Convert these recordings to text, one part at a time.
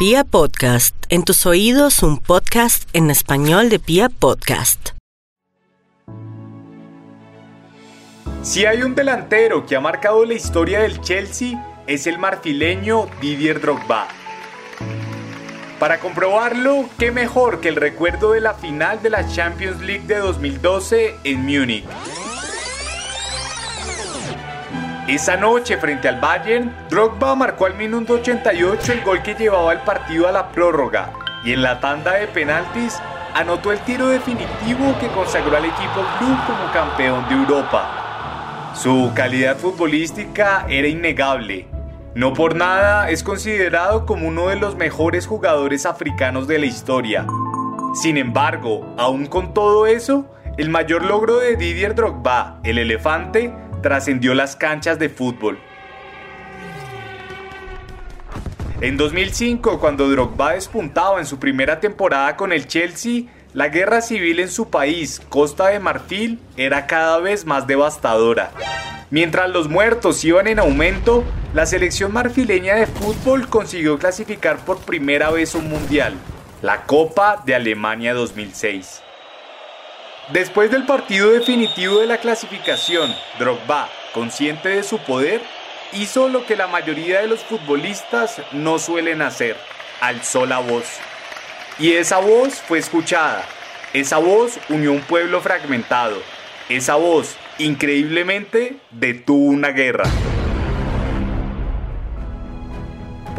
Pia Podcast, en tus oídos un podcast en español de Pia Podcast. Si hay un delantero que ha marcado la historia del Chelsea, es el marfileño Didier Drogba. Para comprobarlo, qué mejor que el recuerdo de la final de la Champions League de 2012 en Múnich. Esa noche frente al Bayern, Drogba marcó al minuto 88 el gol que llevaba el partido a la prórroga y en la tanda de penaltis anotó el tiro definitivo que consagró al equipo club como campeón de Europa. Su calidad futbolística era innegable. No por nada es considerado como uno de los mejores jugadores africanos de la historia. Sin embargo, aún con todo eso, el mayor logro de Didier Drogba, el elefante, trascendió las canchas de fútbol. En 2005, cuando Drogba despuntaba en su primera temporada con el Chelsea, la guerra civil en su país, Costa de Marfil, era cada vez más devastadora. Mientras los muertos iban en aumento, la selección marfileña de fútbol consiguió clasificar por primera vez un mundial, la Copa de Alemania 2006. Después del partido definitivo de la clasificación, Drogba, consciente de su poder, hizo lo que la mayoría de los futbolistas no suelen hacer, alzó la voz. Y esa voz fue escuchada. Esa voz unió un pueblo fragmentado. Esa voz, increíblemente, detuvo una guerra.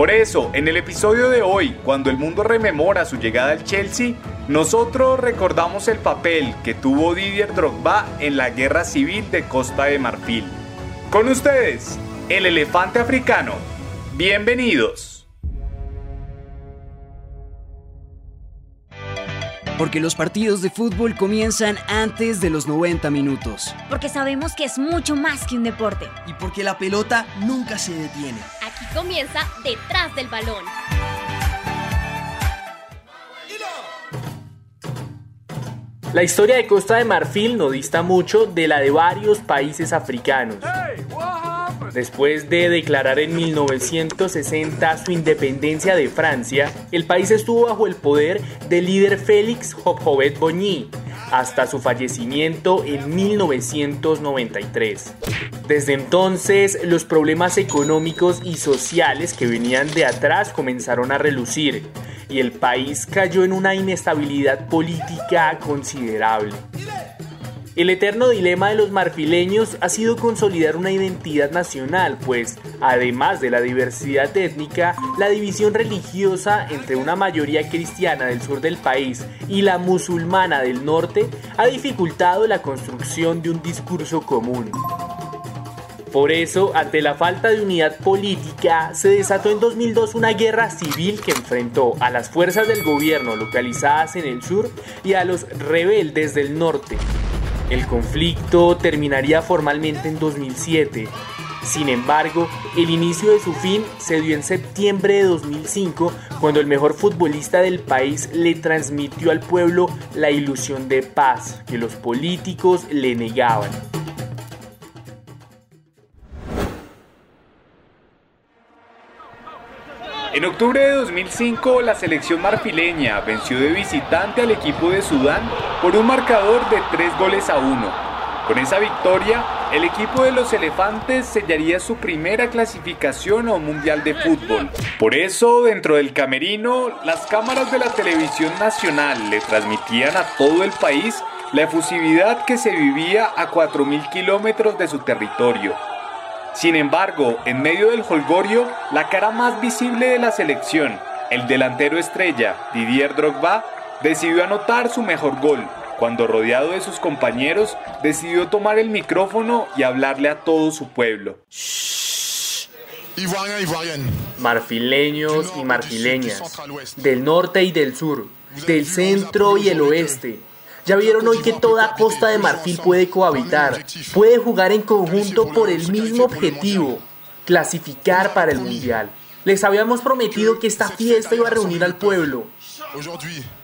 Por eso, en el episodio de hoy, cuando el mundo rememora su llegada al Chelsea, nosotros recordamos el papel que tuvo Didier Drogba en la guerra civil de Costa de Marfil. Con ustedes, el elefante africano. Bienvenidos. Porque los partidos de fútbol comienzan antes de los 90 minutos. Porque sabemos que es mucho más que un deporte. Y porque la pelota nunca se detiene. Comienza detrás del balón. La historia de Costa de Marfil no dista mucho de la de varios países africanos. Después de declarar en 1960 su independencia de Francia, el país estuvo bajo el poder del líder Félix Houphouët Boigny hasta su fallecimiento en 1993. Desde entonces, los problemas económicos y sociales que venían de atrás comenzaron a relucir y el país cayó en una inestabilidad política considerable. El eterno dilema de los marfileños ha sido consolidar una identidad nacional, pues, además de la diversidad étnica, la división religiosa entre una mayoría cristiana del sur del país y la musulmana del norte ha dificultado la construcción de un discurso común. Por eso, ante la falta de unidad política, se desató en 2002 una guerra civil que enfrentó a las fuerzas del gobierno localizadas en el sur y a los rebeldes del norte. El conflicto terminaría formalmente en 2007. Sin embargo, el inicio de su fin se dio en septiembre de 2005, cuando el mejor futbolista del país le transmitió al pueblo la ilusión de paz que los políticos le negaban. En octubre de 2005, la selección marfileña venció de visitante al equipo de Sudán por un marcador de 3 goles a 1. Con esa victoria, el equipo de los elefantes sellaría su primera clasificación a un mundial de fútbol. Por eso, dentro del camerino, las cámaras de la televisión nacional le transmitían a todo el país la efusividad que se vivía a 4.000 kilómetros de su territorio. Sin embargo, en medio del holgorio, la cara más visible de la selección, el delantero estrella Didier Drogba, decidió anotar su mejor gol, cuando rodeado de sus compañeros, decidió tomar el micrófono y hablarle a todo su pueblo. Marfileños y marfileñas, del norte y del sur, del centro y el oeste, ya vieron hoy que toda Costa de Marfil puede cohabitar, puede jugar en conjunto por el mismo objetivo, clasificar para el Mundial. Les habíamos prometido que esta fiesta iba a reunir al pueblo.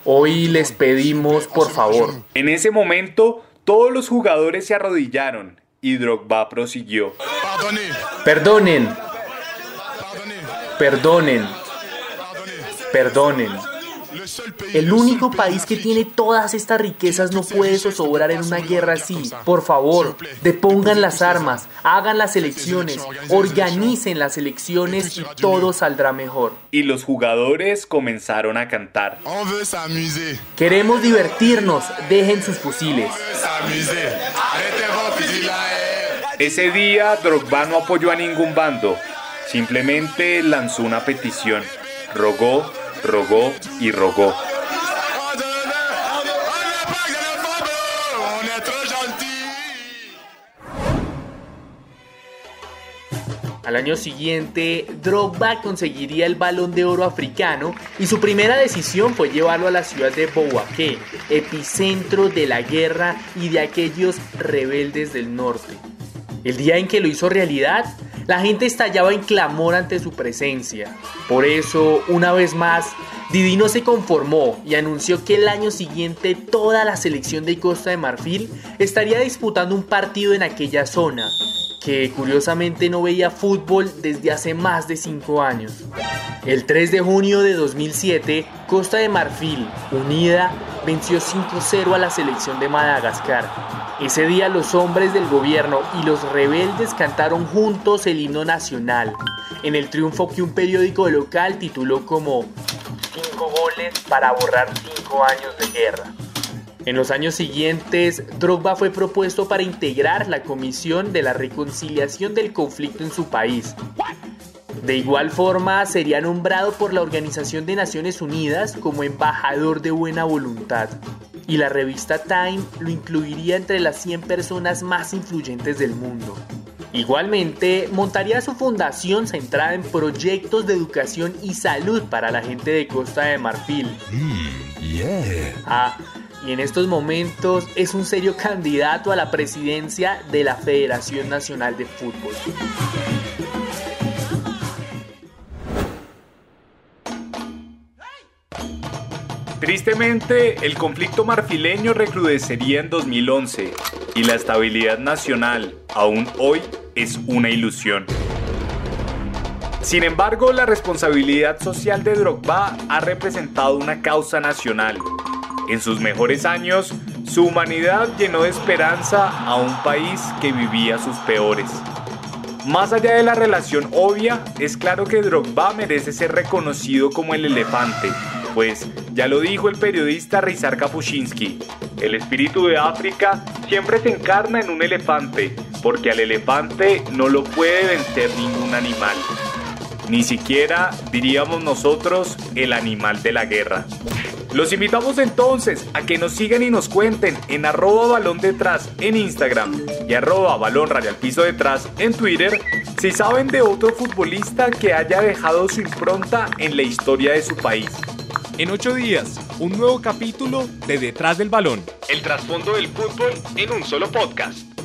Hoy les pedimos, por favor. En ese momento, todos los jugadores se arrodillaron y Drogba prosiguió. Perdonen. Perdonen. Perdonen. El único país que tiene todas estas riquezas no puede zozobrar en una guerra así. Por favor, depongan las armas, hagan las elecciones, organicen las elecciones y todo saldrá mejor. Y los jugadores comenzaron a cantar. Queremos divertirnos, dejen sus fusiles. Ese día Drogba no apoyó a ningún bando, simplemente lanzó una petición, rogó, rogó y rogó. Al año siguiente, Drogba conseguiría el balón de oro africano y su primera decisión fue llevarlo a la ciudad de Bouaké, epicentro de la guerra y de aquellos rebeldes del norte. El día en que lo hizo realidad, la gente estallaba en clamor ante su presencia. Por eso, una vez más, Didi no se conformó y anunció que el año siguiente toda la selección de Costa de Marfil estaría disputando un partido en aquella zona, que curiosamente no veía fútbol desde hace más de 5 años. El 3 de junio de 2007, Costa de Marfil, unida, venció 5-0 a la selección de Madagascar. Ese día los hombres del gobierno y los rebeldes cantaron juntos el himno nacional, en el triunfo que un periódico local tituló como 5 goles para borrar 5 años de guerra. En los años siguientes, Drogba fue propuesto para integrar la Comisión de la Reconciliación del Conflicto en su país. De igual forma, sería nombrado por la Organización de Naciones Unidas como embajador de buena voluntad. Y la revista Time lo incluiría entre las 100 personas más influyentes del mundo. Igualmente, montaría su fundación centrada en proyectos de educación y salud para la gente de Costa de Marfil. Ah, y en estos momentos es un serio candidato a la presidencia de la Federación Nacional de Fútbol. Tristemente, el conflicto marfileño recrudecería en 2011 y la estabilidad nacional, aún hoy, es una ilusión. Sin embargo, la responsabilidad social de Drogba ha representado una causa nacional. En sus mejores años, su humanidad llenó de esperanza a un país que vivía sus peores. Más allá de la relación obvia, es claro que Drogba merece ser reconocido como el elefante, pues ya lo dijo el periodista Rizar Kapuscinski, el espíritu de África siempre se encarna en un elefante, porque al elefante no lo puede vencer ningún animal. Ni siquiera, diríamos nosotros, el animal de la guerra. Los invitamos entonces a que nos sigan y nos cuenten en arroba balón detrás en Instagram y arroba balón piso detrás en Twitter si saben de otro futbolista que haya dejado su impronta en la historia de su país. En ocho días, un nuevo capítulo de Detrás del Balón. El trasfondo del fútbol en un solo podcast.